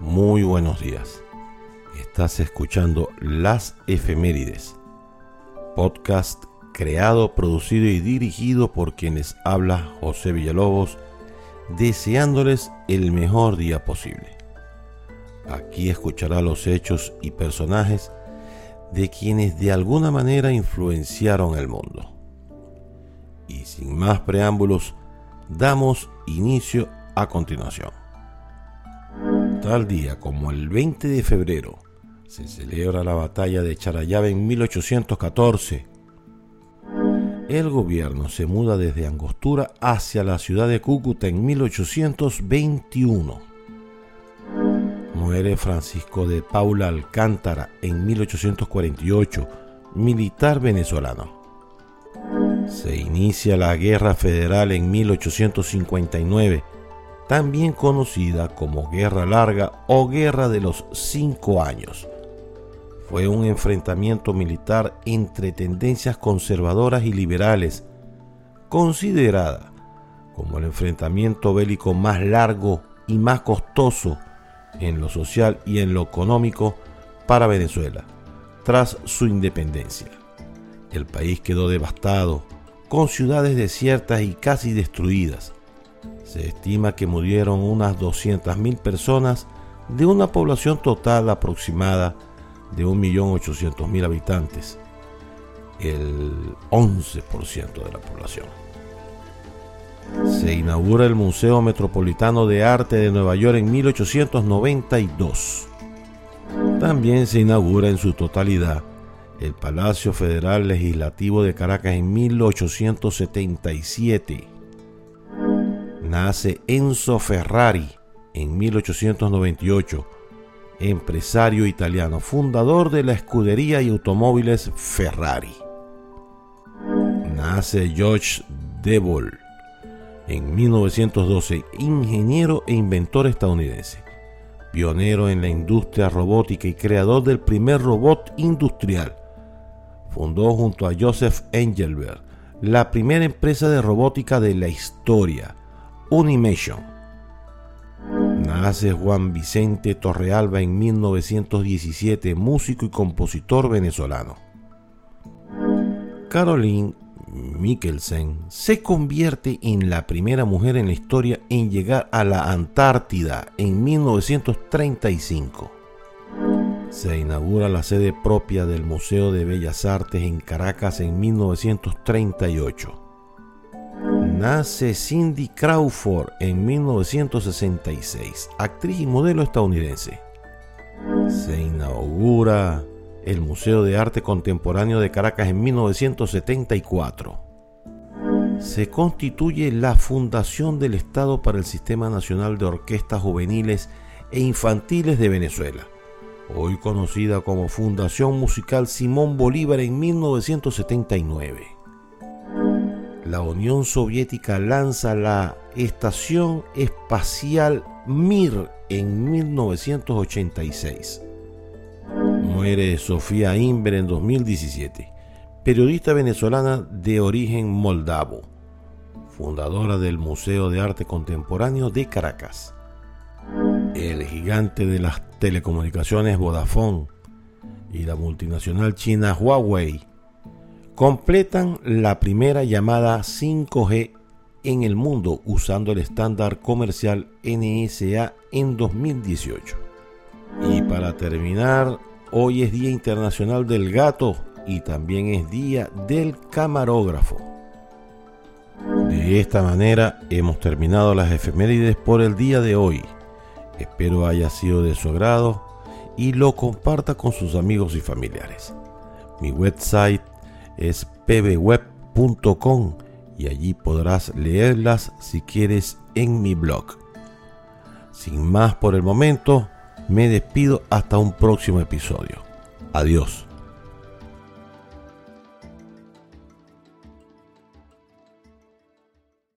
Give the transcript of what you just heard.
Muy buenos días. Estás escuchando Las Efemérides, podcast creado, producido y dirigido por quienes habla José Villalobos, deseándoles el mejor día posible. Aquí escuchará los hechos y personajes de quienes de alguna manera influenciaron el mundo. Y sin más preámbulos, damos inicio a continuación. Tal día como el 20 de febrero se celebra la batalla de Charayave en 1814. El gobierno se muda desde Angostura hacia la ciudad de Cúcuta en 1821. Muere Francisco de Paula Alcántara en 1848, militar venezolano. Se inicia la Guerra Federal en 1859 también conocida como Guerra Larga o Guerra de los Cinco Años. Fue un enfrentamiento militar entre tendencias conservadoras y liberales, considerada como el enfrentamiento bélico más largo y más costoso en lo social y en lo económico para Venezuela, tras su independencia. El país quedó devastado, con ciudades desiertas y casi destruidas se estima que murieron unas 200.000 personas de una población total aproximada de 1.800.000 habitantes, el 11% de la población. Se inaugura el Museo Metropolitano de Arte de Nueva York en 1892. También se inaugura en su totalidad el Palacio Federal Legislativo de Caracas en 1877 nace Enzo Ferrari en 1898, empresario italiano, fundador de la escudería y automóviles Ferrari. Nace George Devol en 1912, ingeniero e inventor estadounidense, pionero en la industria robótica y creador del primer robot industrial. Fundó junto a Joseph Engelberg la primera empresa de robótica de la historia, Unimation. Nace Juan Vicente Torrealba en 1917, músico y compositor venezolano. Caroline Mikkelsen se convierte en la primera mujer en la historia en llegar a la Antártida en 1935. Se inaugura la sede propia del Museo de Bellas Artes en Caracas en 1938 nace Cindy Crawford en 1966, actriz y modelo estadounidense. Se inaugura el Museo de Arte Contemporáneo de Caracas en 1974. Se constituye la Fundación del Estado para el Sistema Nacional de Orquestas Juveniles e Infantiles de Venezuela, hoy conocida como Fundación Musical Simón Bolívar en 1979 la Unión Soviética lanza la Estación Espacial Mir en 1986. Muere Sofía Inver en 2017, periodista venezolana de origen moldavo, fundadora del Museo de Arte Contemporáneo de Caracas. El gigante de las telecomunicaciones Vodafone y la multinacional china Huawei completan la primera llamada 5G en el mundo usando el estándar comercial NSA en 2018. Y para terminar, hoy es Día Internacional del Gato y también es Día del Camarógrafo. De esta manera hemos terminado las efemérides por el día de hoy. Espero haya sido de su agrado y lo comparta con sus amigos y familiares. Mi website es pbweb.com y allí podrás leerlas si quieres en mi blog. Sin más por el momento, me despido hasta un próximo episodio. Adiós.